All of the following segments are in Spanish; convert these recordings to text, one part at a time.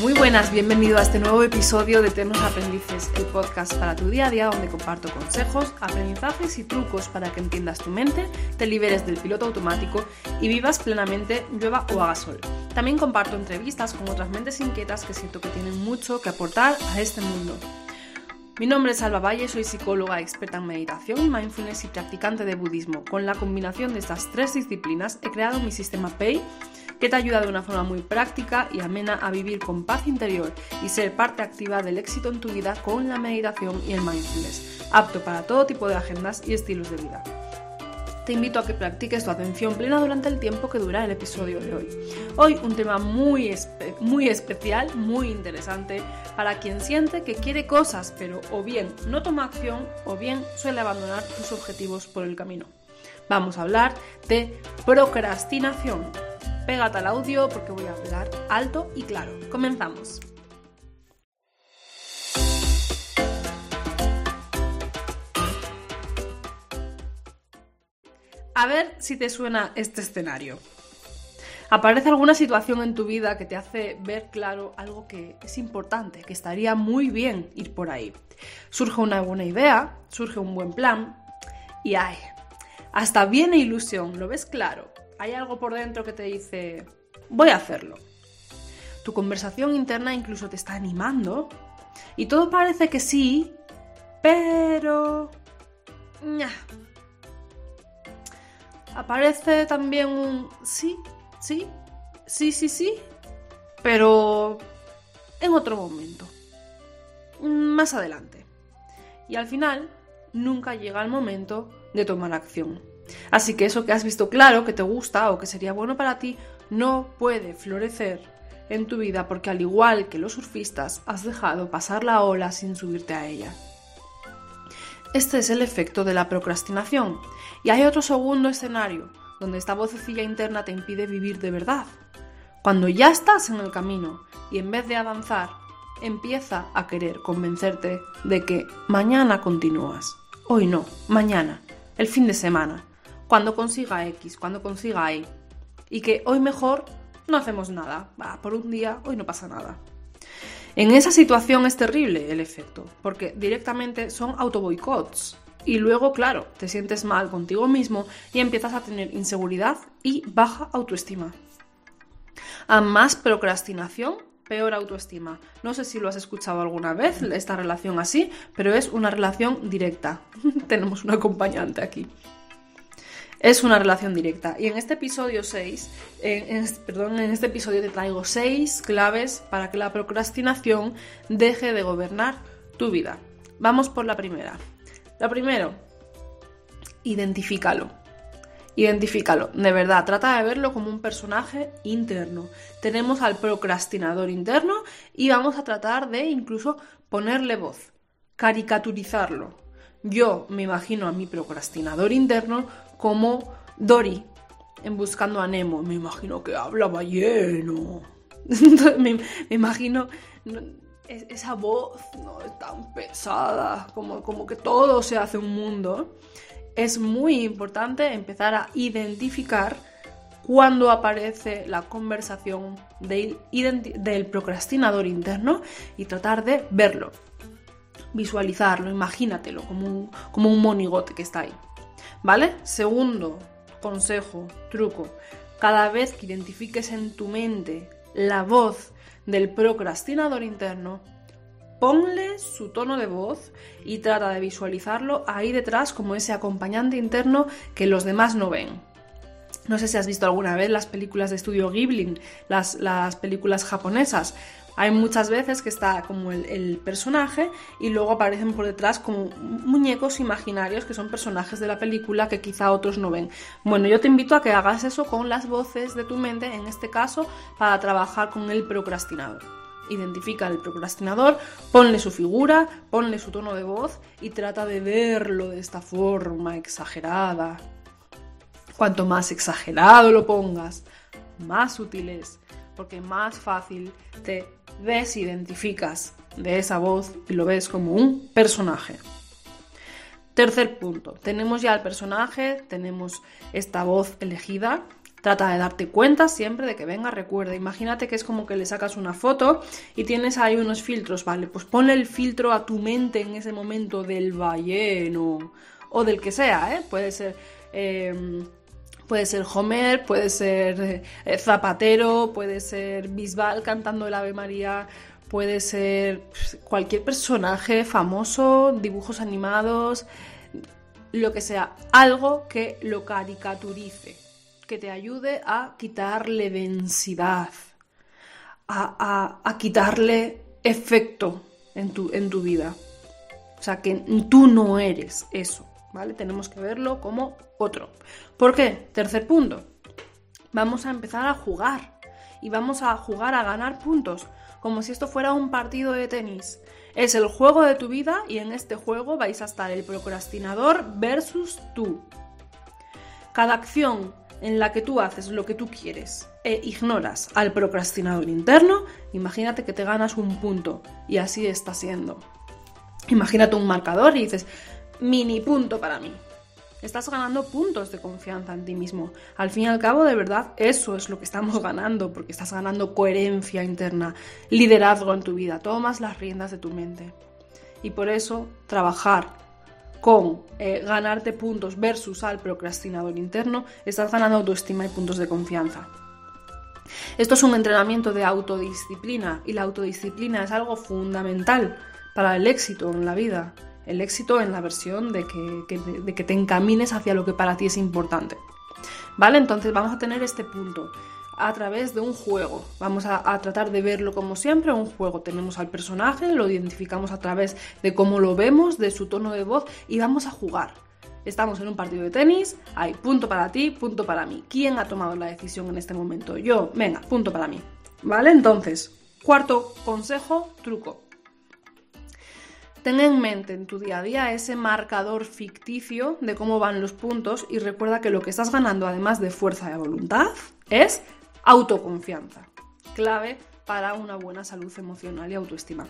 Muy buenas, bienvenido a este nuevo episodio de Eternos Aprendices, el podcast para tu día a día donde comparto consejos, aprendizajes y trucos para que entiendas tu mente, te liberes del piloto automático y vivas plenamente, llueva o haga sol. También comparto entrevistas con otras mentes inquietas que siento que tienen mucho que aportar a este mundo. Mi nombre es Alba Valle, soy psicóloga experta en meditación, mindfulness y practicante de budismo. Con la combinación de estas tres disciplinas he creado mi sistema PEI que te ayuda de una forma muy práctica y amena a vivir con paz interior y ser parte activa del éxito en tu vida con la meditación y el mindfulness, apto para todo tipo de agendas y estilos de vida. Te invito a que practiques tu atención plena durante el tiempo que dura el episodio de hoy. Hoy un tema muy, muy especial, muy interesante para quien siente que quiere cosas pero o bien no toma acción o bien suele abandonar sus objetivos por el camino. Vamos a hablar de procrastinación Pégate al audio porque voy a hablar alto y claro. Comenzamos. A ver si te suena este escenario. Aparece alguna situación en tu vida que te hace ver claro algo que es importante, que estaría muy bien ir por ahí. Surge una buena idea, surge un buen plan y ay, hasta viene ilusión, lo ves claro, hay algo por dentro que te dice, voy a hacerlo. Tu conversación interna incluso te está animando y todo parece que sí, pero... Aparece también un sí, sí, sí, sí, sí, pero en otro momento, más adelante. Y al final, nunca llega el momento de tomar acción. Así que eso que has visto claro, que te gusta o que sería bueno para ti, no puede florecer en tu vida porque al igual que los surfistas has dejado pasar la ola sin subirte a ella. Este es el efecto de la procrastinación. Y hay otro segundo escenario, donde esta vocecilla interna te impide vivir de verdad. Cuando ya estás en el camino y en vez de avanzar, empieza a querer convencerte de que mañana continúas. Hoy no, mañana, el fin de semana, cuando consiga X, cuando consiga Y. Y que hoy mejor no hacemos nada. Va, por un día, hoy no pasa nada. En esa situación es terrible el efecto, porque directamente son autoboicots. Y luego, claro, te sientes mal contigo mismo y empiezas a tener inseguridad y baja autoestima. A más procrastinación, peor autoestima. No sé si lo has escuchado alguna vez, esta relación así, pero es una relación directa. Tenemos un acompañante aquí es una relación directa. Y en este episodio 6, perdón, en este episodio te traigo 6 claves para que la procrastinación deje de gobernar tu vida. Vamos por la primera. La primero, identifícalo. Identifícalo, de verdad, trata de verlo como un personaje interno. Tenemos al procrastinador interno y vamos a tratar de incluso ponerle voz, caricaturizarlo. Yo me imagino a mi procrastinador interno como Dory en Buscando a Nemo. Me imagino que hablaba lleno. me, imagino esa voz no tan pesada, como, como que todo se hace un mundo. Es muy importante empezar a identificar cuando aparece la conversación del procrastinador interno y tratar de verlo, visualizarlo, imagínatelo como un, como un monigote que está ahí. ¿Vale? Segundo consejo, truco. Cada vez que identifiques en tu mente la voz del procrastinador interno, ponle su tono de voz y trata de visualizarlo ahí detrás como ese acompañante interno que los demás no ven. No sé si has visto alguna vez las películas de estudio Ghibli, las, las películas japonesas. Hay muchas veces que está como el, personaje y luego aparecen por detrás como muñecos imaginarios que son personajes de la película que quizá otros no ven. Bueno, yo te invito a que hagas eso con las voces de tu mente, en este caso, para trabajar con el procrastinador. Identifica al procrastinador, ponle su figura, ponle su tono de voz y trata de verlo de esta forma exagerada. Cuanto más exagerado lo pongas, más útil es porque más fácil te desidentificas de esa voz y lo ves como un personaje. Tercer punto, tenemos ya el personaje, tenemos esta voz elegida. Trata de darte cuenta siempre de que venga, recuerda. Imagínate que es como que le sacas una foto y tienes ahí unos filtros, ¿vale? Pues ponle el filtro a tu mente en ese momento del balleno o del que sea, ¿eh? Puede ser... Em, puede ser Homer, puede ser eh, Zapatero, puede ser Bisbal cantando el Ave María, puede ser cualquier personaje famoso, dibujos animados, lo que sea, algo que lo caricaturice, que te ayude a quitarle densidad, a, quitarle efecto en tu, en tu vida. O sea, que tú no eres eso, ¿vale? Tenemos que verlo como otro. ¿Por qué? Tercer punto. Vamos a empezar a jugar y vamos a jugar a ganar puntos como si esto fuera un partido de tenis. Es el juego de tu vida y en este juego vais a estar el procrastinador versus tú. Cada acción en la que tú haces lo que tú quieres e ignoras al procrastinador interno, imagínate que te ganas un punto y así está siendo. Imagínate un marcador y dices, mini punto para mí estás ganando puntos de confianza en ti mismo. Al fin y al cabo, de verdad, eso es lo que estamos ganando, porque estás ganando coherencia interna, liderazgo en tu vida, tomas las riendas de tu mente. Y por eso, trabajar con eh, ganarte puntos versus al procrastinador interno, estás ganando autoestima y puntos de confianza. Esto es un entrenamiento de autodisciplina y la autodisciplina es algo fundamental para el éxito en la vida el éxito en la versión de que, te encamines hacia lo que para ti es importante. ¿Vale? Entonces vamos a tener este punto a través de un juego. Vamos a, tratar de verlo como siempre, un juego. Tenemos al personaje, lo identificamos a través de cómo lo vemos, de su tono de voz y vamos a jugar. Estamos en un partido de tenis, hay punto para ti, punto para mí. ¿Quién ha tomado la decisión en este momento? Yo, venga, punto para mí. ¿Vale? Entonces, cuarto consejo, truco. Ten en mente en tu día a día ese marcador ficticio de cómo van los puntos y recuerda que lo que estás ganando además de fuerza de voluntad es autoconfianza, clave para una buena salud emocional y autoestima.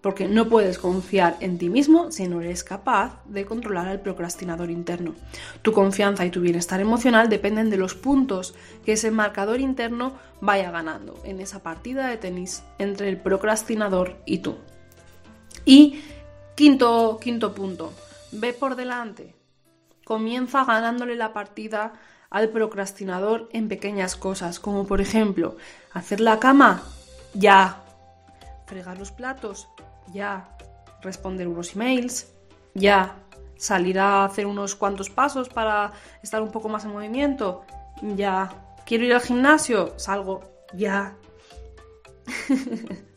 Porque no puedes confiar en ti mismo si no eres capaz de controlar al procrastinador interno. Tu confianza y tu bienestar emocional dependen de los puntos que ese marcador interno vaya ganando en esa partida de tenis entre el procrastinador y tú. Y Quinto, quinto punto, ve por delante. Comienza ganándole la partida al procrastinador en pequeñas cosas, como por ejemplo, hacer la cama, ya. Fregar los platos, ya. Responder unos emails, ya. Salir a hacer unos cuantos pasos para estar un poco más en movimiento, ya. Quiero ir al gimnasio, salgo, ya.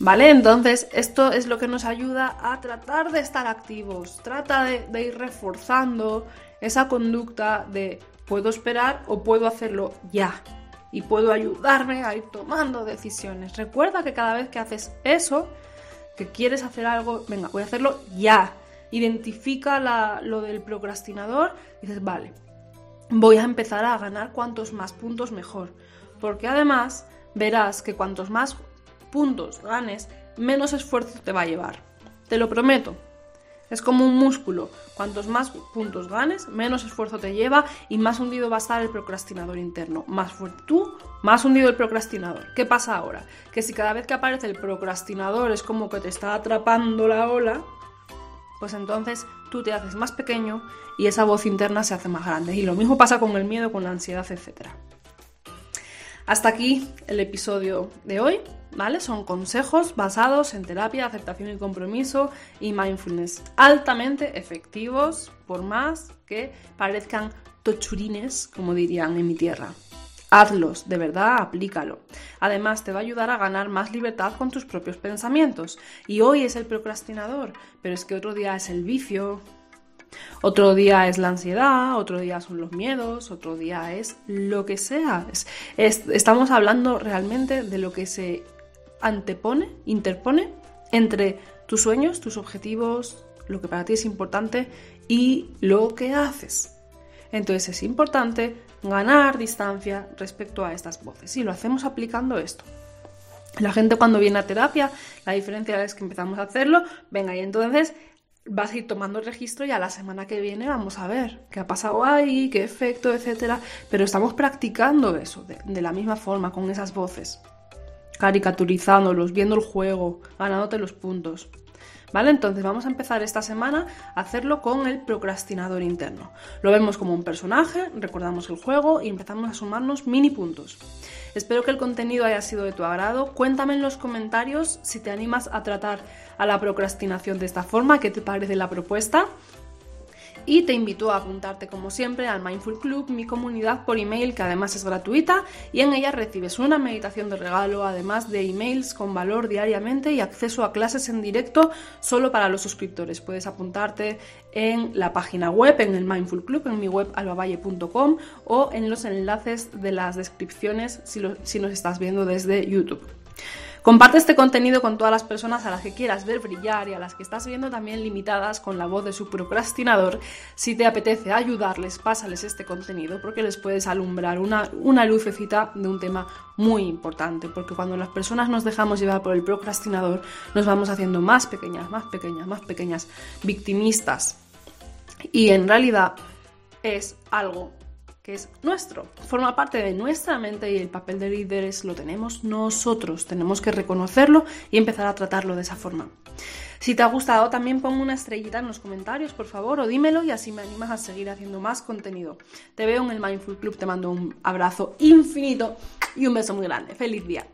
¿Vale? Entonces, esto es lo que nos ayuda a tratar de estar activos, trata de, ir reforzando esa conducta de puedo esperar o puedo hacerlo ya y puedo ayudarme a ir tomando decisiones. Recuerda que cada vez que haces eso, que quieres hacer algo, venga, voy a hacerlo ya. Identifica lo del procrastinador y dices, vale, voy a empezar a ganar cuantos más puntos mejor. Porque además verás que cuantos más puntos ganes, menos esfuerzo te va a llevar. Te lo prometo. Es como un músculo. Cuantos más puntos ganes, menos esfuerzo te lleva y más hundido va a estar el procrastinador interno. Más fuerte tú, más hundido el procrastinador. ¿Qué pasa ahora? Que si cada vez que aparece el procrastinador es como que te está atrapando la ola, pues entonces tú te haces más pequeño y esa voz interna se hace más grande. Y lo mismo pasa con el miedo, con la ansiedad, etc. Hasta aquí el episodio de hoy. ¿Vale? Son consejos basados en terapia, aceptación y compromiso y mindfulness, altamente efectivos, por más que parezcan tochurines, como dirían en mi tierra. Hazlos, de verdad, aplícalo. Además, te va a ayudar a ganar más libertad con tus propios pensamientos. Y hoy es el procrastinador, pero es que otro día es el vicio, otro día es la ansiedad, otro día son los miedos, otro día es lo que sea. estamos hablando realmente de lo que se antepone, interpone entre tus sueños, tus objetivos, lo que para ti es importante y lo que haces. Entonces es importante ganar distancia respecto a estas voces y lo hacemos aplicando esto. La gente cuando viene a terapia, la diferencia es que empezamos a hacerlo, venga, y entonces vas a ir tomando registro y a la semana que viene vamos a ver qué ha pasado ahí, qué efecto, etcétera. Pero estamos practicando eso de la misma forma, con esas voces, caricaturizándolos, viendo el juego, ganándote los puntos. ¿Vale? Entonces vamos a empezar esta semana a hacerlo con el procrastinador interno. Lo vemos como un personaje, recordamos el juego y empezamos a sumarnos mini puntos. Espero que el contenido haya sido de tu agrado. Cuéntame en los comentarios si te animas a tratar a la procrastinación de esta forma, qué te parece la propuesta y te invito a apuntarte como siempre al Mindful Club, mi comunidad por email que además es gratuita y en ella recibes una meditación de regalo además de emails con valor diariamente y acceso a clases en directo solo para los suscriptores. Puedes apuntarte en la página web, en el Mindful Club, en mi web albavalle.com o en los enlaces de las descripciones si, si nos estás viendo desde YouTube. Comparte este contenido con todas las personas a las que quieras ver brillar y a las que estás viendo también limitadas con la voz de su procrastinador. Si te apetece ayudarles, pásales este contenido porque les puedes alumbrar una, una lucecita de un tema muy importante. Porque cuando las personas nos dejamos llevar por el procrastinador, nos vamos haciendo más pequeñas, más pequeñas, más pequeñas, victimistas. Y en realidad es algo que es nuestro, forma parte de nuestra mente y el papel de líderes lo tenemos nosotros, tenemos que reconocerlo y empezar a tratarlo de esa forma. Si te ha gustado, también pongo una estrellita en los comentarios, por favor, o dímelo y así me animas a seguir haciendo más contenido. Te veo en el Mindful Club, te mando un abrazo infinito y un beso muy grande. ¡Feliz día!